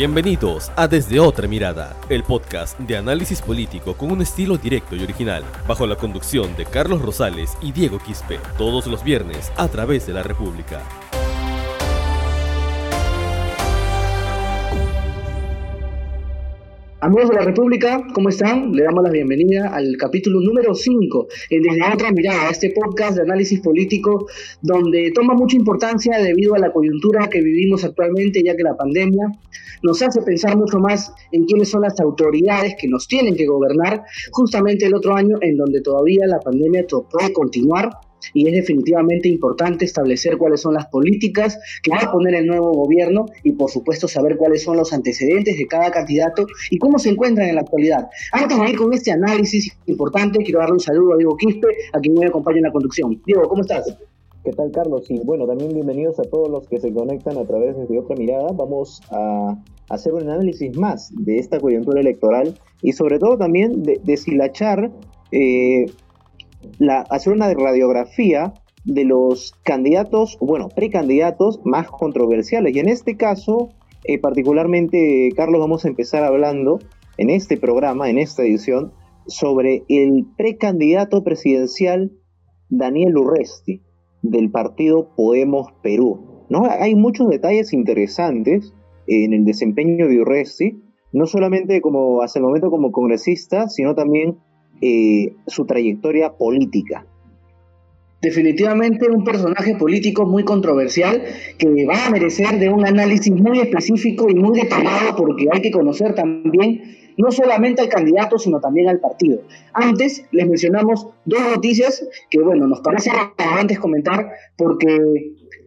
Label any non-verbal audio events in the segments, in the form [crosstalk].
Bienvenidos a Desde Otra Mirada, el podcast de análisis político con un estilo directo y original, bajo la conducción de Carlos Rosales y Diego Quispe, todos los viernes a través de la República. Amigos de la República, ¿cómo están? Le damos la bienvenida al capítulo número 5 en Desde Otra Mirada, este podcast de análisis político donde toma mucha importancia debido a la coyuntura que vivimos actualmente, ya que la pandemia nos hace pensar mucho más en quiénes son las autoridades que nos tienen que gobernar justamente el otro año en donde todavía la pandemia puede continuar y es definitivamente importante establecer cuáles son las políticas que va a poner el nuevo gobierno y por supuesto saber cuáles son los antecedentes de cada candidato y cómo se encuentran en la actualidad. Antes de ir con este análisis importante, quiero darle un saludo a Diego Quispe, a quien me acompaña en la conducción. Diego, ¿cómo estás? ¿Qué tal, Carlos? Y bueno, también bienvenidos a todos los que se conectan a través de otra mirada. Vamos a hacer un análisis más de esta coyuntura electoral y sobre todo también de deshilachar eh, hacer una radiografía de los candidatos, bueno, precandidatos más controversiales. Y en este caso, eh, particularmente, Carlos, vamos a empezar hablando en este programa, en esta edición, sobre el precandidato presidencial Daniel Urresti, del partido Podemos Perú. ¿no? Hay muchos detalles interesantes en el desempeño de Urresti, no solamente como hasta el momento como congresista, sino también eh, su trayectoria política. Definitivamente un personaje político muy controversial que va a merecer de un análisis muy específico y muy detallado porque hay que conocer también no solamente al candidato, sino también al partido. Antes les mencionamos dos noticias que, bueno, nos parece relevantes comentar porque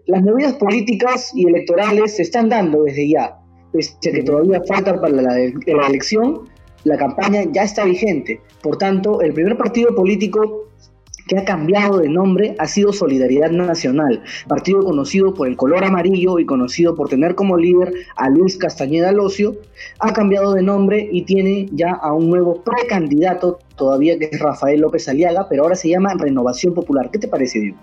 las movidas políticas y electorales se están dando desde ya, pese a que todavía falta para la, la elección, la campaña ya está vigente. Por tanto, el primer partido político que ha cambiado de nombre ha sido Solidaridad Nacional, partido conocido por el color amarillo y conocido por tener como líder a Luis Castañeda Locio, ha cambiado de nombre y tiene ya a un nuevo precandidato todavía que es Rafael López Aliaga, pero ahora se llama Renovación Popular. ¿Qué te parece, Diego?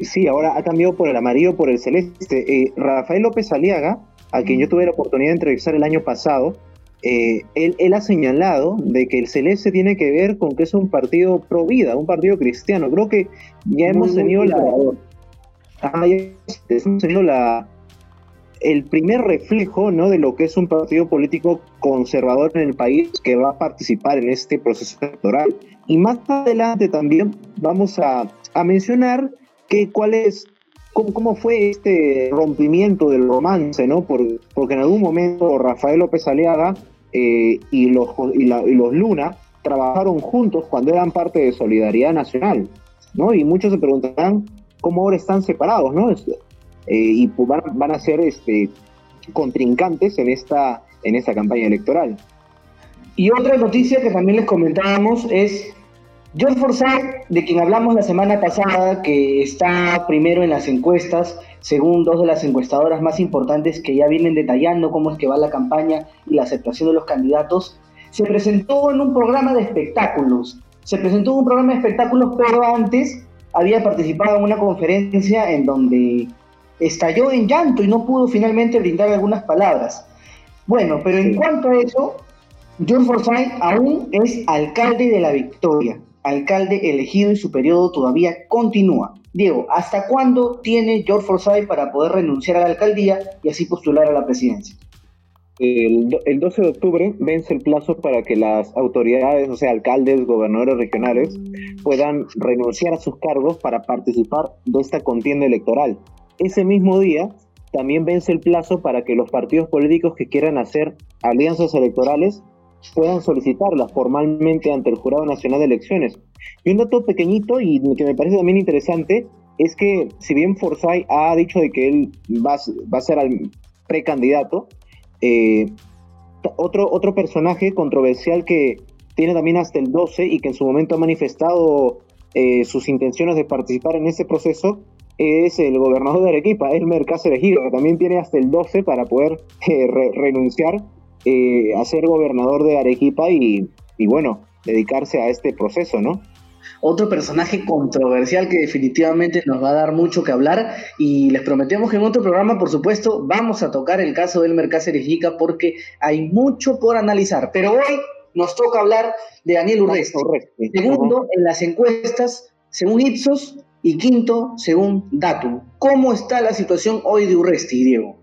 Sí, ahora ha cambiado por el amarillo, por el celeste. Eh, Rafael López Aliaga, a quien yo tuve la oportunidad de entrevistar el año pasado, eh, él, ha señalado de que el Celeste tiene que ver con que es un partido pro vida, un partido cristiano. Creo que ya hemos tenido la, hemos tenido la el primer reflejo ¿no? de lo que es un partido político conservador en el país que va a participar en este proceso electoral. Y más adelante también vamos a, mencionar que cuál es ¿Cómo, fue este rompimiento del romance, no? porque en algún momento Rafael López Aliaga eh, y, los, y, los Luna trabajaron juntos cuando eran parte de Solidaridad Nacional, ¿no? Y muchos se preguntarán cómo ahora están separados, ¿no? Eh, y van, a ser este, contrincantes en esta, en esta campaña electoral. Y otra noticia que también les comentábamos es George Forsyth, de quien hablamos la semana pasada, que está primero en las encuestas, según dos de las encuestadoras más importantes que ya vienen detallando cómo es que va la campaña y la aceptación de los candidatos, se presentó en un programa de espectáculos. Se presentó en un programa de espectáculos, pero antes había participado en una conferencia en donde estalló en llanto y no pudo finalmente brindar algunas palabras. Bueno, pero en cuanto a eso, George Forsyth aún es alcalde de la Victoria alcalde elegido y su periodo todavía continúa. Diego, ¿hasta cuándo tiene George Forsyth para poder renunciar a la alcaldía y así postular a la presidencia? El, 12 de octubre vence el plazo para que las autoridades, o sea, alcaldes, gobernadores regionales, puedan renunciar a sus cargos para participar de esta contienda electoral. Ese mismo día también vence el plazo para que los partidos políticos que quieran hacer alianzas electorales puedan solicitarlas formalmente ante el Jurado Nacional de Elecciones. Y un dato pequeñito y que me parece también interesante es que si bien Forsyth ha dicho de que él va, a ser al precandidato, eh, otro, otro personaje controversial que tiene también hasta el 12 y que en su momento ha manifestado eh, sus intenciones de participar en ese proceso es el gobernador de Arequipa, Elmer Cáceres Giro, que también tiene hasta el 12 para poder eh, renunciar eh, a ser gobernador de Arequipa y, bueno, dedicarse a este proceso, ¿no? otro personaje controversial que definitivamente nos va a dar mucho que hablar y les prometemos que en otro programa, por supuesto, vamos a tocar el caso del Mercáceres Yica porque hay mucho por analizar. Pero hoy nos toca hablar de Daniel Urresti, segundo en las encuestas según Ipsos y quinto según Datum. ¿Cómo está la situación hoy de Urresti, Diego?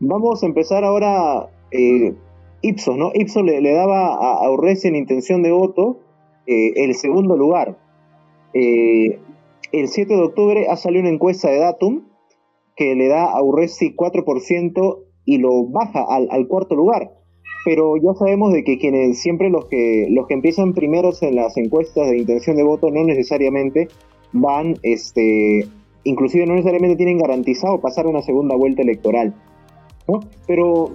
Vamos a empezar ahora eh, Ipsos, ¿no? Ipsos le, daba a, Urresti en intención de voto eh, el segundo lugar. Eh, el 7 de octubre ha salido una encuesta de Datum que le da a Urresti 4% y lo baja al, al, cuarto lugar. Pero ya sabemos de que quienes siempre los que los que empiezan primeros en las encuestas de intención de voto no necesariamente van, este, inclusive no necesariamente tienen garantizado pasar una segunda vuelta electoral. Pero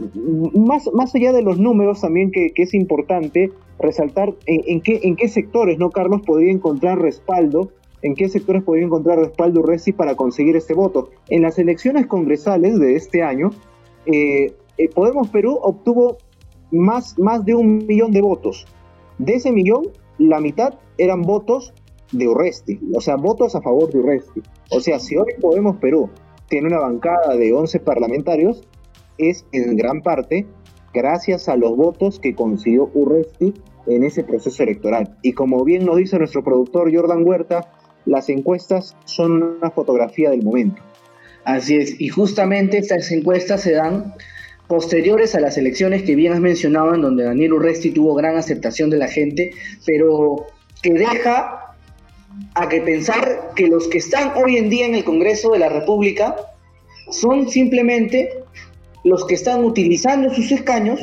más, más allá de los números también que, es importante resaltar en, qué, en qué sectores, ¿no, Carlos, podría encontrar respaldo, en qué sectores podría encontrar respaldo Resi para conseguir este voto. En las elecciones congresales de este año, eh, eh, Podemos Perú obtuvo más, más de un millón de votos. De ese millón, la mitad eran votos de Urresti, o sea, votos a favor de Urresti. O sea, si hoy Podemos Perú tiene una bancada de 11 parlamentarios, es en gran parte gracias a los votos que consiguió Urresti en ese proceso electoral. Y como bien nos dice nuestro productor Jordan Huerta, las encuestas son una fotografía del momento. Así es, y justamente estas encuestas se dan posteriores a las elecciones que bien has mencionado, en donde Daniel Urresti tuvo gran aceptación de la gente, pero que deja a que pensar que los que están hoy en día en el Congreso de la República son simplemente los que están utilizando sus escaños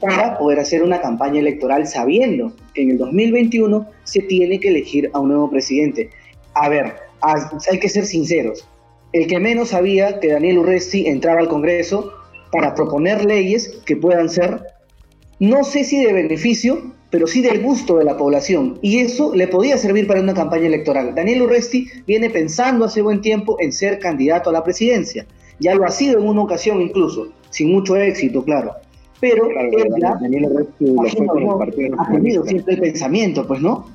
para poder hacer una campaña electoral sabiendo que en el 2021 se tiene que elegir a un nuevo presidente. A ver, hay que ser sinceros. El que menos sabía que Daniel Urresti entraba al Congreso para proponer leyes que puedan ser, no sé si de beneficio, pero sí del gusto de la población. Y eso le podía servir para una campaña electoral. Daniel Urresti viene pensando hace buen tiempo en ser candidato a la presidencia. Ya lo ha sido en una ocasión incluso sin mucho éxito, claro. Pero ha tenido siempre el pensamiento, pues, ¿no?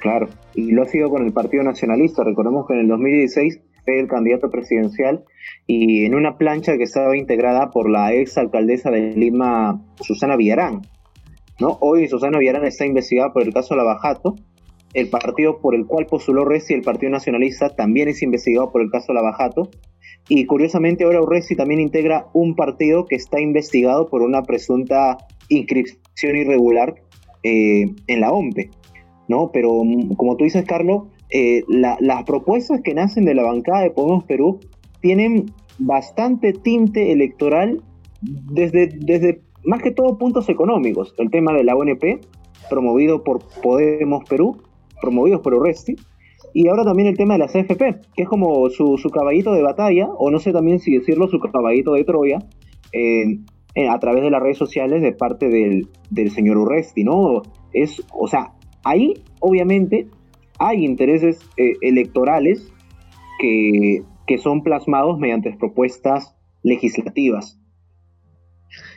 Claro, y lo ha sido con el Partido Nacionalista. Recordemos que en el 2016 fue el candidato presidencial y en una plancha que estaba integrada por la ex alcaldesa de Lima, Susana Villarán. ¿no? Hoy Susana Villarán está investigada por el caso Lavajato. El partido por el cual postuló Resti, el Partido Nacionalista, también es investigado por el caso Lavajato. Y curiosamente ahora Urresti también integra un partido que está investigado por una presunta inscripción irregular eh, en la OMPE, ¿no? Pero mm, como tú dices, Carlos, eh, las propuestas que nacen de la bancada de Podemos Perú tienen bastante tinte electoral desde, desde más que todo puntos económicos. El tema de la ONP, promovido por Podemos Perú, promovidos por Urresti, y ahora también el tema de las AFP, que es como su, caballito de batalla, o no sé también si decirlo, su caballito de Troya, a través de las redes sociales de parte del, señor Urresti, ¿no? Es, o sea, ahí obviamente hay intereses eh, electorales que, que son plasmados mediante propuestas legislativas.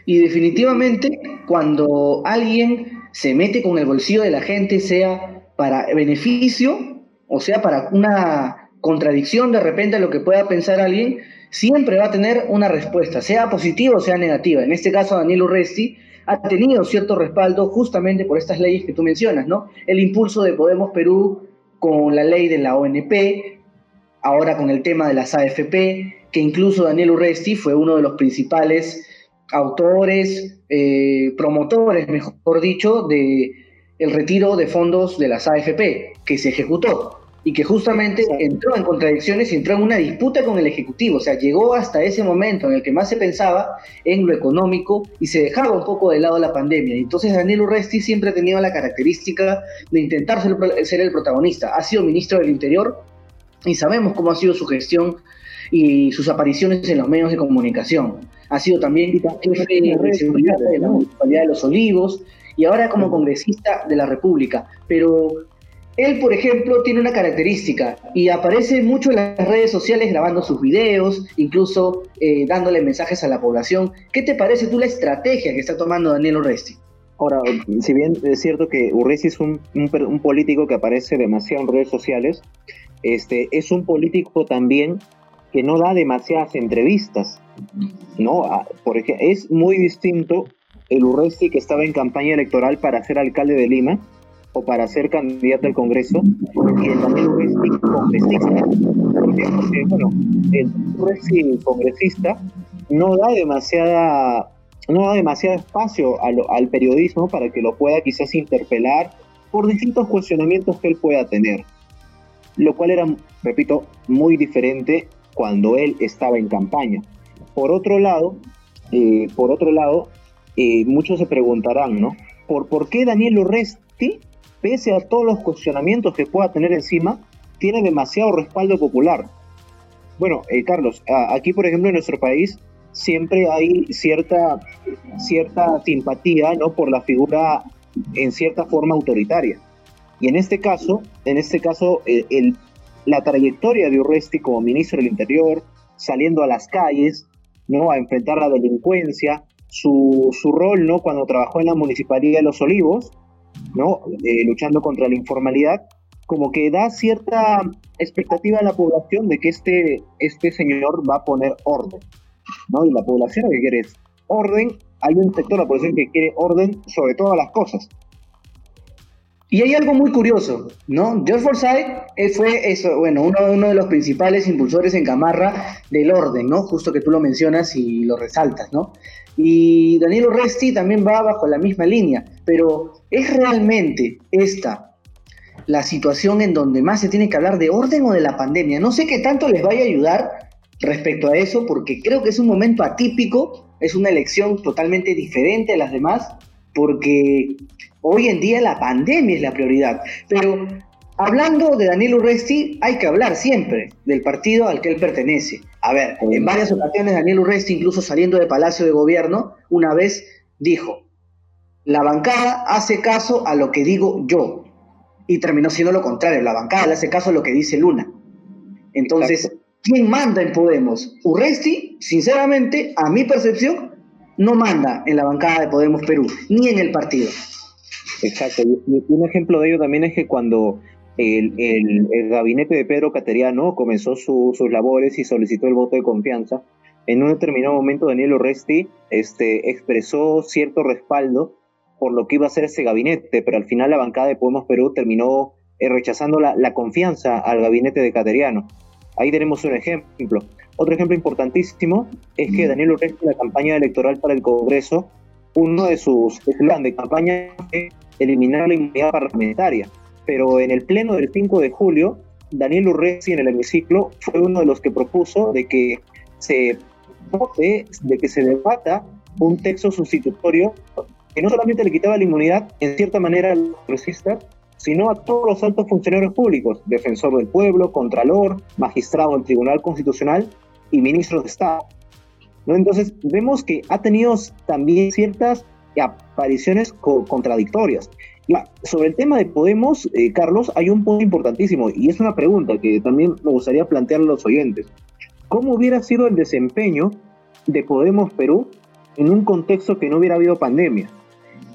Y definitivamente cuando alguien se mete con el bolsillo de la gente, sea para beneficio o sea, para una contradicción de repente a lo que pueda pensar alguien, siempre va a tener una respuesta, sea positiva o sea negativa. En este caso, Daniel Urresti ha tenido cierto respaldo justamente por estas leyes que tú mencionas, ¿no? El impulso de Podemos Perú con la ley de la ONP, ahora con el tema de las AFP, que incluso Daniel Urresti fue uno de los principales autores, eh, promotores, mejor dicho, de el retiro de fondos de las AFP, que se ejecutó y que justamente entró en contradicciones y entró en una disputa con el Ejecutivo. O sea, llegó hasta ese momento en el que más se pensaba en lo económico y se dejaba un poco de lado la pandemia. Entonces Daniel Urresti siempre ha tenido la característica de intentar ser, el protagonista. Ha sido ministro del Interior y sabemos cómo ha sido su gestión y sus apariciones en los medios de comunicación. Ha sido también jefe de seguridad de la Municipalidad de Los Olivos y ahora como congresista de la República. Pero él, por ejemplo, tiene una característica y aparece mucho en las redes sociales grabando sus videos, incluso eh, dándole mensajes a la población. ¿Qué te parece tú la estrategia que está tomando Daniel Oresti? Ahora, si bien es cierto que Urresti es un, un, político que aparece demasiado en redes sociales, este, es un político también que no da demasiadas entrevistas, ¿no? Ah, Porque es muy distinto el Urresti que estaba en campaña electoral para ser alcalde de Lima o para ser candidato al Congreso y el Daniel Urresti congresista. Porque, bueno, el congresista no da demasiada no da demasiado espacio al, periodismo para que lo pueda quizás interpelar por distintos cuestionamientos que él pueda tener, lo cual era, repito, muy diferente cuando él estaba en campaña. Por otro lado, eh, por otro lado, eh, muchos se preguntarán, ¿no? ¿Por, ¿Por qué Daniel Urresti, pese a todos los cuestionamientos que pueda tener encima, tiene demasiado respaldo popular? Bueno, eh, Carlos, aquí por ejemplo en nuestro país siempre hay cierta, cierta simpatía ¿no? por la figura en cierta forma autoritaria. Y en este caso, en este caso el, la trayectoria de Urresti como ministro del Interior, saliendo a las calles, ¿no? a enfrentar la delincuencia, su, su rol ¿no? cuando trabajó en la Municipalidad de Los Olivos, ¿no? Eh, luchando contra la informalidad, como que da cierta expectativa a la población de que este, este señor va a poner orden. ¿no? Y la población lo que quiere es orden, hay un sector de la población que quiere orden sobre todas las cosas. Y hay algo muy curioso, ¿no? George Forsyth fue eso, bueno, uno, uno de los principales impulsores en Camarra del orden, ¿no? Justo que tú lo mencionas y lo resaltas, ¿no? Y Daniel Urresti también va bajo la misma línea, pero ¿es realmente esta la situación en donde más se tiene que hablar de orden o de la pandemia? No sé qué tanto les vaya a ayudar respecto a eso, porque creo que es un momento atípico, es una elección totalmente diferente a las demás, porque hoy en día la pandemia es la prioridad. Pero hablando de Daniel Urresti, hay que hablar siempre del partido al que él pertenece. A ver, en varias ocasiones Daniel Urresti, incluso saliendo de Palacio de Gobierno, una vez dijo, la bancada hace caso a lo que digo yo. Y terminó siendo lo contrario, la bancada le hace caso a lo que dice Luna. Entonces, ¿Quién manda en Podemos? Urresti, sinceramente, a mi percepción, no manda en la bancada de Podemos Perú, ni en el partido. Exacto. Y un ejemplo de ello también es que cuando el, gabinete de Pedro Cateriano comenzó sus labores y solicitó el voto de confianza, en un determinado momento Daniel Urresti este, expresó cierto respaldo por lo que iba a ser ese gabinete, pero al final la bancada de Podemos Perú terminó eh, rechazando la, la, confianza al gabinete de Cateriano. Ahí tenemos un ejemplo. Otro ejemplo importantísimo es que Daniel Urresti en la campaña electoral para el Congreso, uno de sus planes de campaña fue eliminar la inmunidad parlamentaria. Pero en el pleno del 5 de julio, Daniel Urresti en el hemiciclo fue uno de los que propuso de que se vote, de que se debata un texto sustitutorio que no solamente le quitaba la inmunidad en cierta manera al congresista, sino a todos los altos funcionarios públicos, defensor del pueblo, contralor, magistrado del Tribunal Constitucional y ministro de Estado. Entonces, vemos que ha tenido también ciertas apariciones contradictorias. Sobre el tema de Podemos, eh, Carlos, hay un punto importantísimo y es una pregunta que también me gustaría plantearle a los oyentes. ¿Cómo hubiera sido el desempeño de Podemos Perú en un contexto que no hubiera habido pandemia?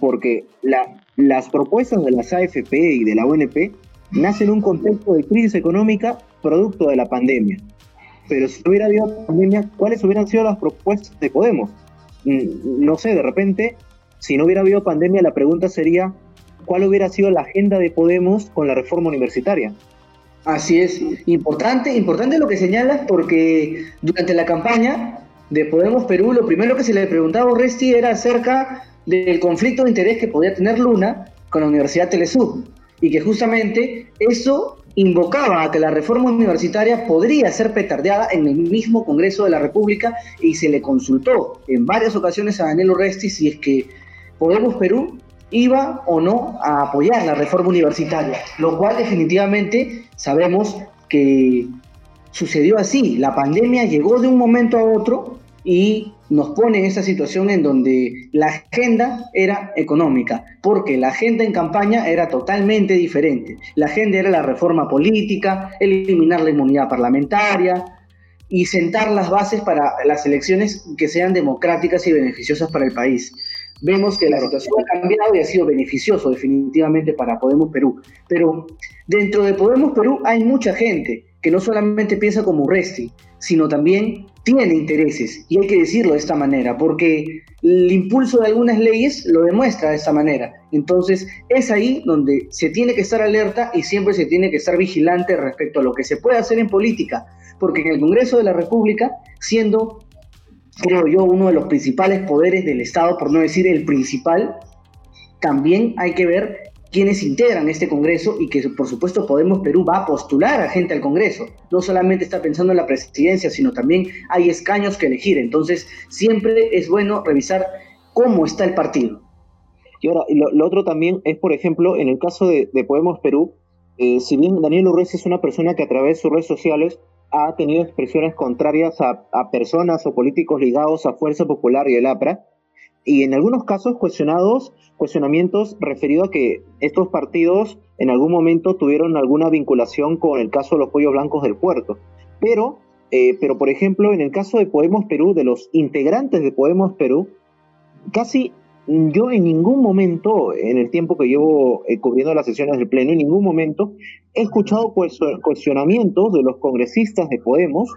Porque la, las propuestas de las AFP y de la ONP nacen en un contexto de crisis económica producto de la pandemia. Pero si hubiera habido pandemia, ¿cuáles hubieran sido las propuestas de Podemos? Mm, no sé, de repente, si no hubiera habido pandemia, la pregunta sería, ¿cuál hubiera sido la agenda de Podemos con la reforma universitaria? Así es, importante, importante lo que señalas porque durante la campaña de Podemos Perú, lo primero que se le preguntaba a Resti era acerca del conflicto de interés que podía tener Luna con la Universidad Telesur y que justamente eso invocaba a que la reforma universitaria podría ser petardeada en el mismo Congreso de la República y se le consultó en varias ocasiones a Daniel Urresti si es que Podemos Perú iba o no a apoyar la reforma universitaria, lo cual definitivamente sabemos que sucedió así. La pandemia llegó de un momento a otro y nos pone en esa situación en donde la agenda era económica, porque la agenda en campaña era totalmente diferente. La agenda era la reforma política, eliminar la inmunidad parlamentaria y sentar las bases para las elecciones que sean democráticas y beneficiosas para el país. vemos que la situación ha cambiado y ha sido beneficioso definitivamente para Podemos Perú. Pero dentro de Podemos Perú hay mucha gente que no solamente piensa como Urresti, sino también tiene intereses, y hay que decirlo de esta manera, porque el impulso de algunas leyes lo demuestra de esta manera. Entonces, es ahí donde se tiene que estar alerta y siempre se tiene que estar vigilante respecto a lo que se puede hacer en política, porque en el Congreso de la República, siendo, creo yo, uno de los principales poderes del Estado, por no decir el principal, también hay que ver quienes integran este Congreso y que por supuesto Podemos Perú va a postular a gente al Congreso. No solamente está pensando en la presidencia, sino también hay escaños que elegir. Entonces siempre es bueno revisar cómo está el partido. Y ahora, lo, otro también es, por ejemplo, en el caso de, Podemos Perú, eh, si bien Daniel Urrez es una persona que a través de sus redes sociales ha tenido expresiones contrarias a personas o políticos ligados a Fuerza Popular y el APRA, y en algunos casos cuestionados, cuestionamientos referidos a que estos partidos en algún momento tuvieron alguna vinculación con el caso de los pollos blancos del puerto. Pero, eh, pero por ejemplo, en el caso de Podemos Perú, de los integrantes de Podemos Perú, casi yo en ningún momento, en el tiempo que llevo eh, cubriendo las sesiones del Pleno, en ningún momento he escuchado cuestionamientos de los congresistas de Podemos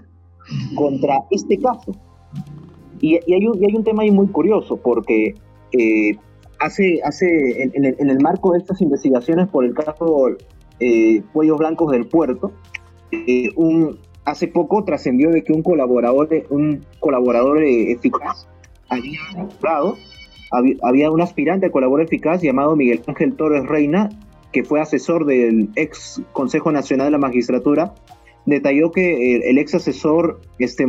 contra este caso. Y, hay, un, hay, un, tema ahí muy curioso, porque eh, hace, hace en, el, marco de estas investigaciones por el caso eh, Blancos del Puerto, eh, un, hace poco trascendió de que un colaborador, un colaborador eficaz había había, había un aspirante colaborador eficaz llamado Miguel Ángel Torres Reina, que fue asesor del ex Consejo Nacional de la Magistratura, detalló que el, ex asesor este,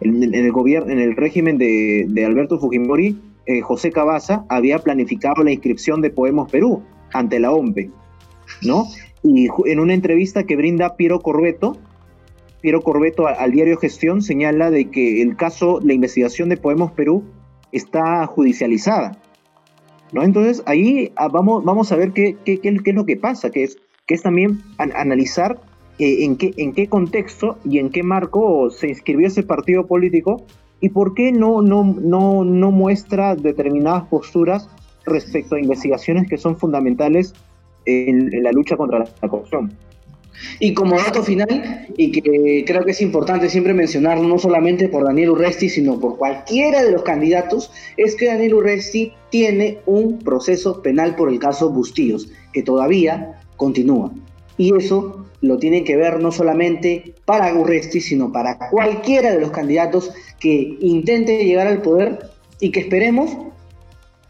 en, el gobierno, en el régimen de, Alberto Fujimori, eh, José Cabaza había planificado la inscripción de Podemos Perú ante la OMPE, ¿no? Y en una entrevista que brinda Piero Corbeto, Piero Corbeto al, diario Gestión señala de que el caso, la investigación de Podemos Perú está judicializada, ¿no? Entonces ahí ah, vamos, vamos a ver qué, qué, qué, es lo que pasa, que es, que es también analizar eh, en, qué, en qué contexto y en qué marco se inscribió ese partido político y por qué no, no, no, no muestra determinadas posturas respecto a investigaciones que son fundamentales en, la lucha contra la, corrupción. Y como dato final, y que creo que es importante siempre mencionar, no solamente por Daniel Urresti, sino por cualquiera de los candidatos, es que Daniel Urresti tiene un proceso penal por el caso Bustillos, que todavía continúa. Y eso lo tienen que ver no solamente para Gurresti, sino para cualquiera de los candidatos que intente llegar al poder y que esperemos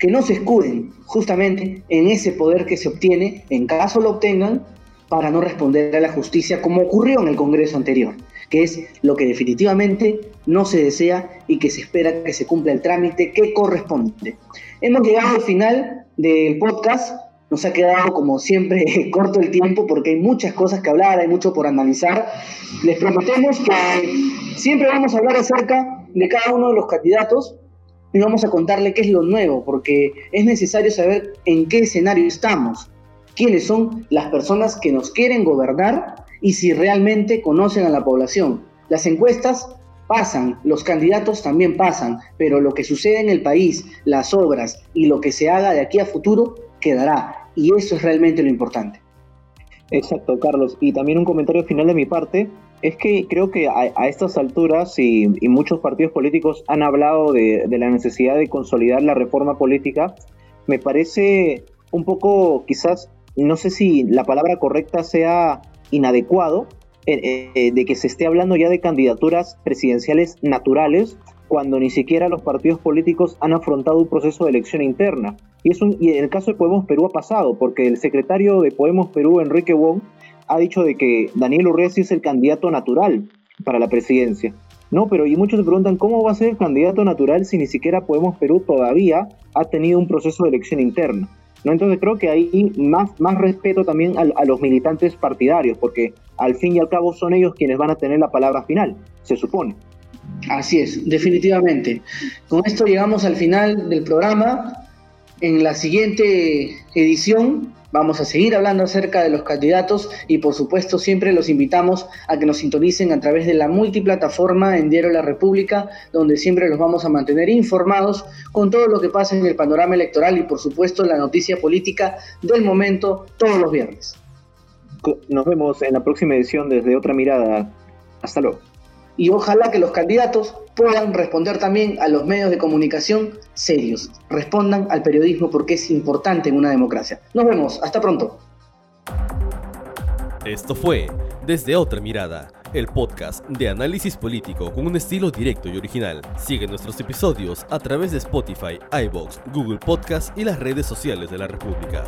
que no se escuden justamente en ese poder que se obtiene, en caso lo obtengan, para no responder a la justicia como ocurrió en el Congreso anterior, que es lo que definitivamente no se desea y que se espera que se cumpla el trámite que corresponde. Hemos llegado al final del podcast. Nos ha quedado, como siempre, [laughs] corto el tiempo porque hay muchas cosas que hablar, hay mucho por analizar. Les prometemos que siempre vamos a hablar acerca de cada uno de los candidatos y vamos a contarle qué es lo nuevo, porque es necesario saber en qué escenario estamos, quiénes son las personas que nos quieren gobernar y si realmente conocen a la población. Las encuestas pasan, los candidatos también pasan, pero lo que sucede en el país, las obras y lo que se haga de aquí a futuro quedará. Y eso es realmente lo importante. Exacto, Carlos. Y también un comentario final de mi parte es que creo que a, estas alturas y, muchos partidos políticos han hablado de, la necesidad de consolidar la reforma política. Me parece un poco, quizás, no sé si la palabra correcta sea inadecuado, eh, eh, de que se esté hablando ya de candidaturas presidenciales naturales cuando ni siquiera los partidos políticos han afrontado un proceso de elección interna. Y, es y en el caso de Podemos Perú ha pasado, porque el secretario de Podemos Perú, Enrique Wong, ha dicho de que Daniel Urresti es el candidato natural para la presidencia. No, pero y muchos se preguntan cómo va a ser el candidato natural si ni siquiera Podemos Perú todavía ha tenido un proceso de elección interna. ¿no? Entonces creo que hay más, más respeto también a, los militantes partidarios, porque al fin y al cabo son ellos quienes van a tener la palabra final, se supone. Así es, definitivamente. Con esto llegamos al final del programa. En la siguiente edición Vamos a seguir hablando acerca de los candidatos y por supuesto siempre los invitamos a que nos sintonicen a través de la multiplataforma en Diario La República, donde siempre los vamos a mantener informados con todo lo que pasa en el panorama electoral y por supuesto la noticia política del momento todos los viernes. Nos vemos en la próxima edición desde otra mirada. Hasta luego y ojalá que los candidatos puedan responder también a los medios de comunicación serios. Respondan al periodismo porque es importante en una democracia. Nos vemos, hasta pronto. Esto fue Desde Otra Mirada, el podcast de análisis político con un estilo directo y original. Sigue nuestros episodios a través de Spotify, iBox, Google Podcast y las redes sociales de la República.